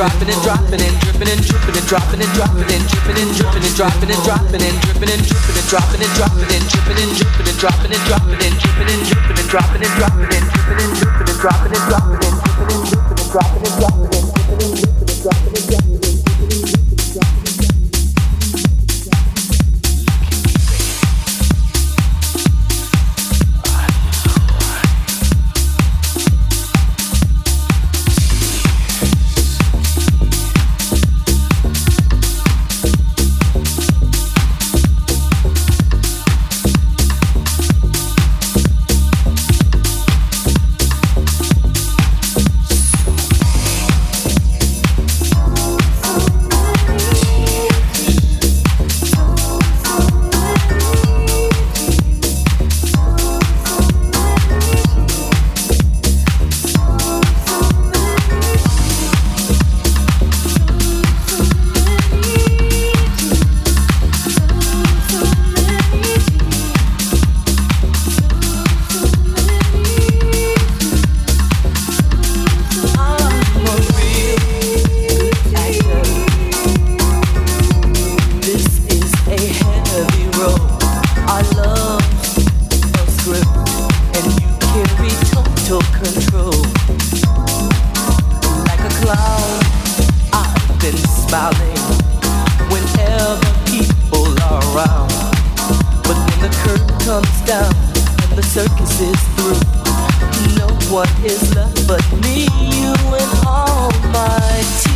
dropping and dropping and dripping and dripping and dropping and dropping and dripping and dripping and dropping and dropping and dripping and dripping and dropping and dropping. smiling whenever people are around. But when the curtain comes down and the circus is through, no one is left but me, you, and all my team.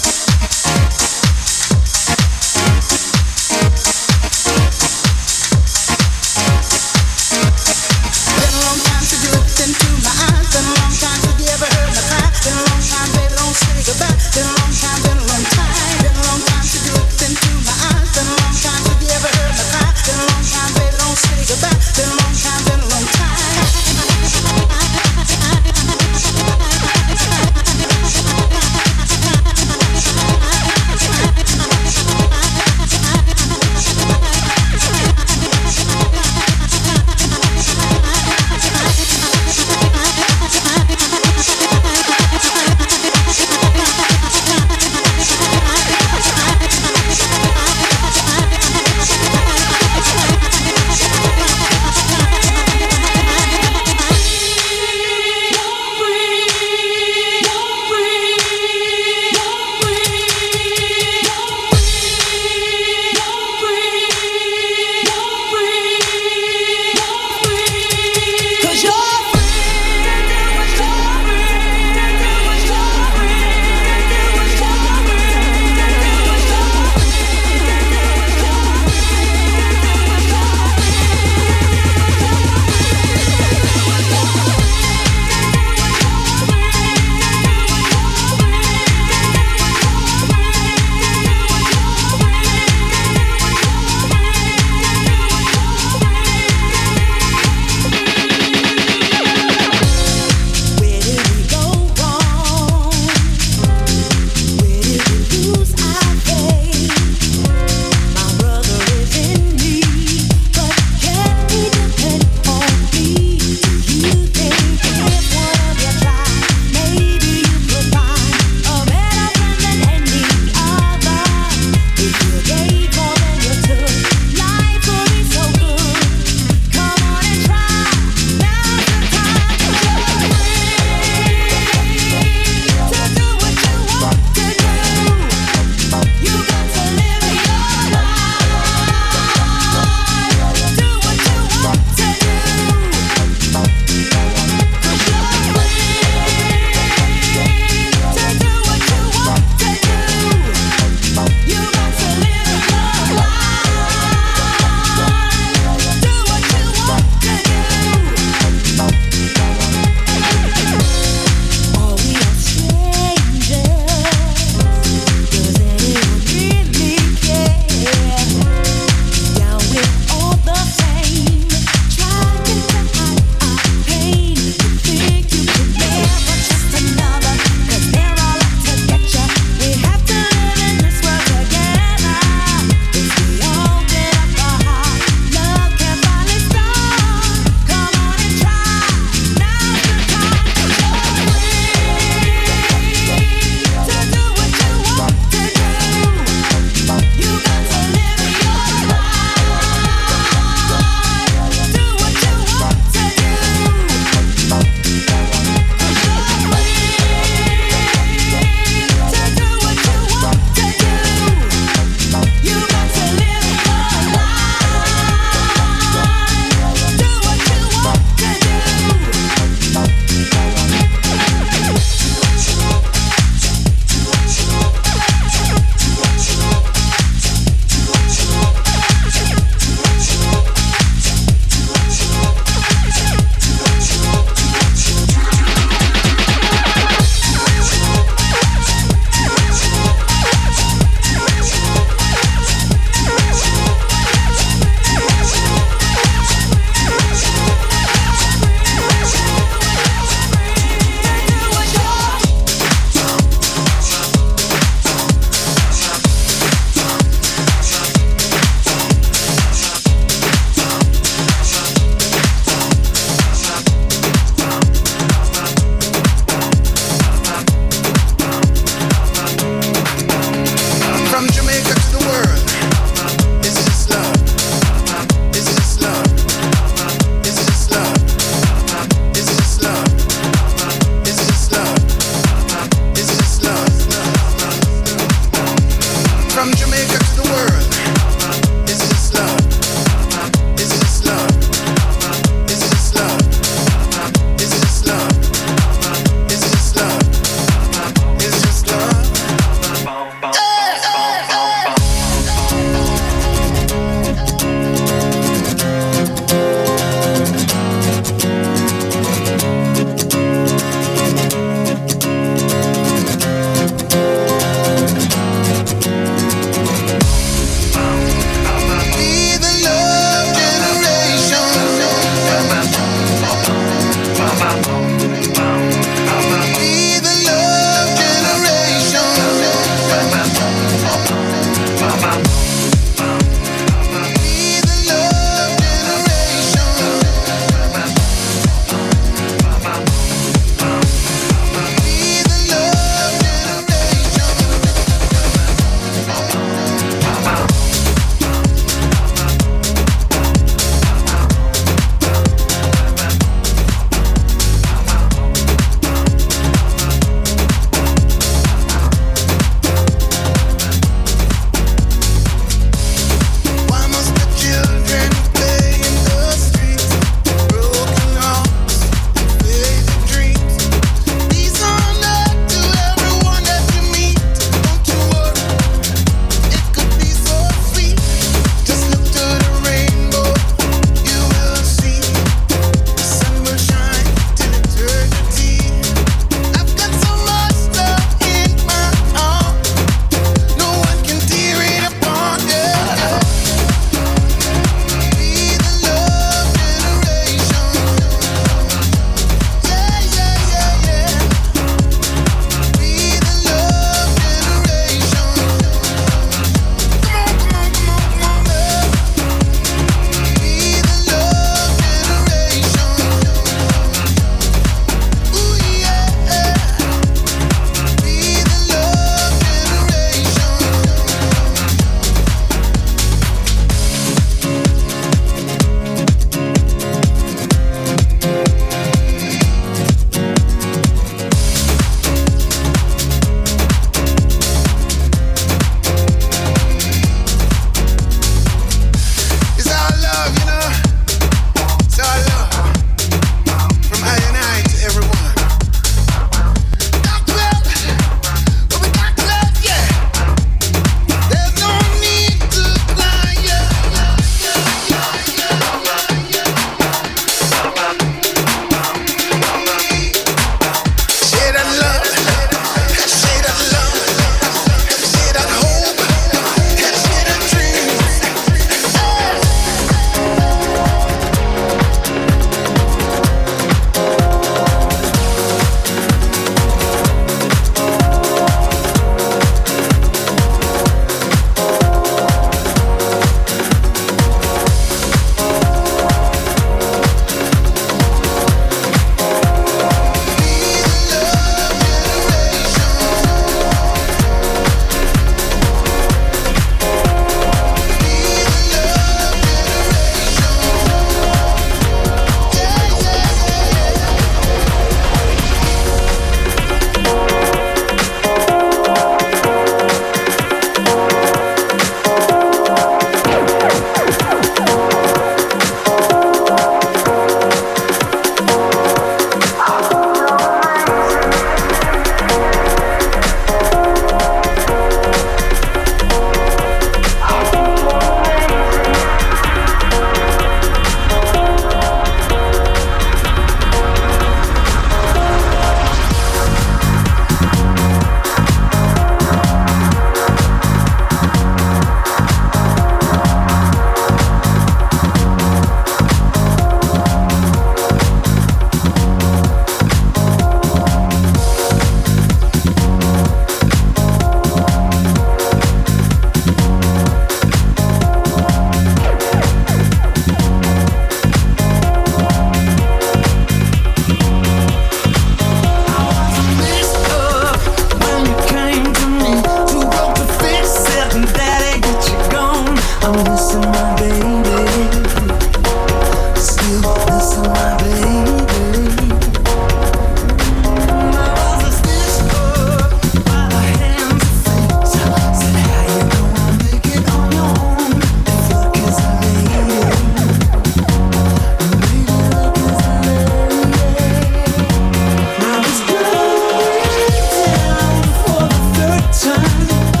Thank you.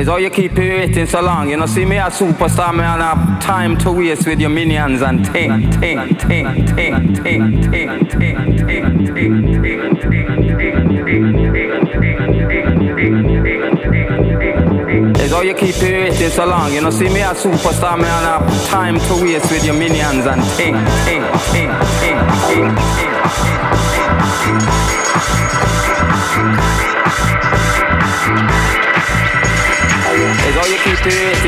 It's how you keep it waiting so long. You know, see me a superstar, me and have time to waste with your minions and ting, ting, ting, ting, ting, ting, ting, ting, It's how you keep it waiting so long. You know, see me a superstar, me and have time to waste with your minions and ting, ting, ting, ting, ting, ting,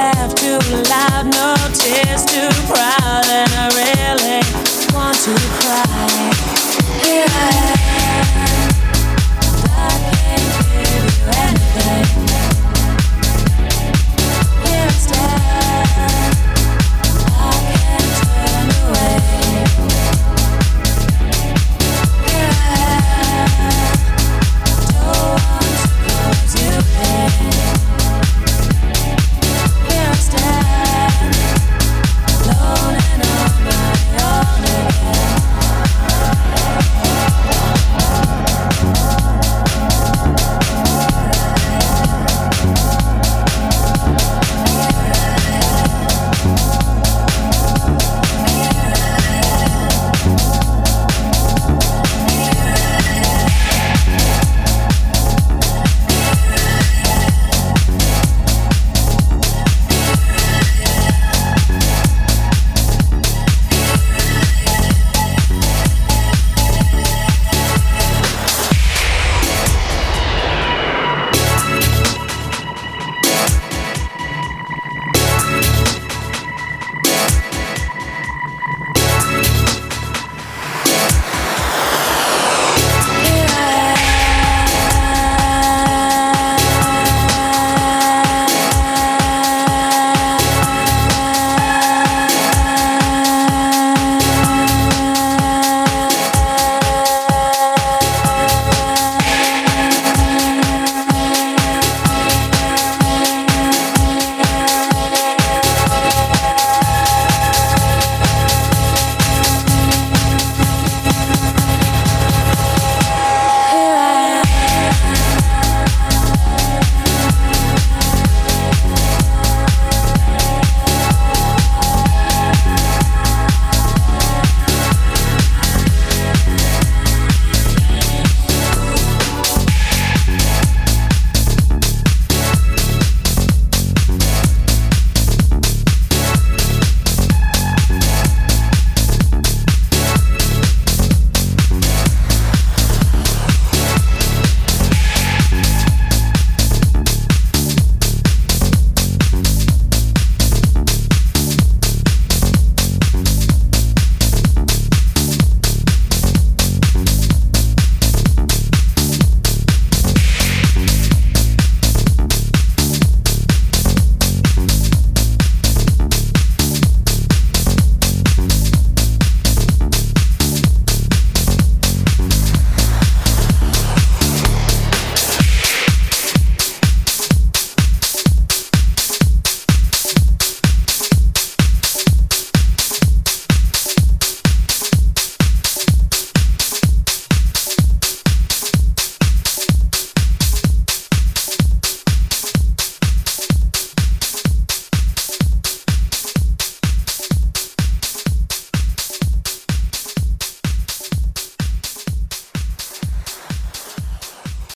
laugh too loud, no tears too proud, and I really want to cry. Here I am.